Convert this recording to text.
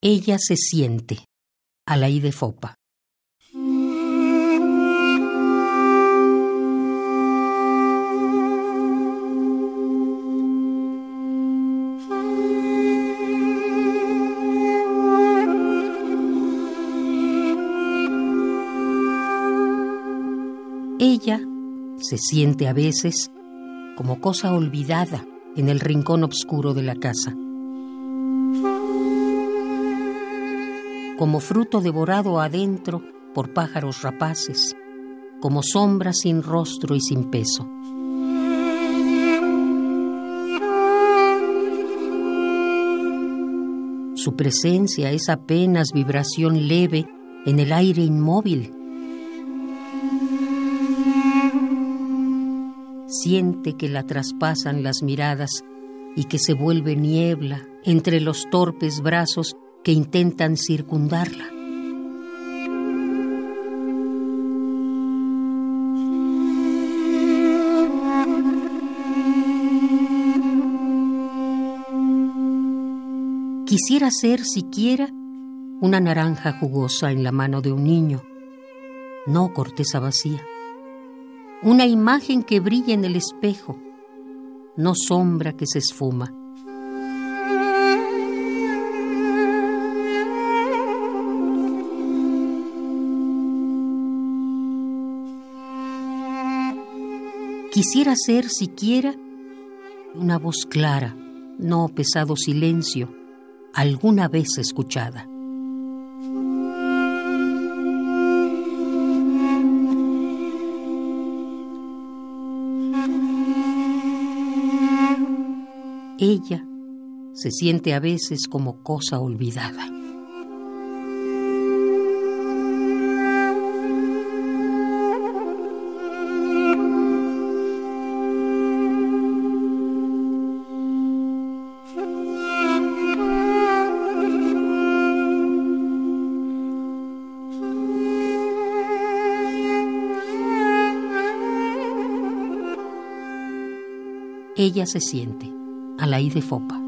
Ella se siente. A la I de Fopa. Ella se siente a veces como cosa olvidada en el rincón oscuro de la casa. Como fruto devorado adentro por pájaros rapaces, como sombra sin rostro y sin peso. Su presencia es apenas vibración leve en el aire inmóvil siente que la traspasan las miradas y que se vuelve niebla entre los torpes brazos que intentan circundarla. Quisiera ser siquiera una naranja jugosa en la mano de un niño, no corteza vacía una imagen que brilla en el espejo, no sombra que se esfuma. Quisiera ser siquiera una voz clara, no pesado silencio, alguna vez escuchada. Ella se siente a veces como cosa olvidada. Ella se siente a la de Fopa.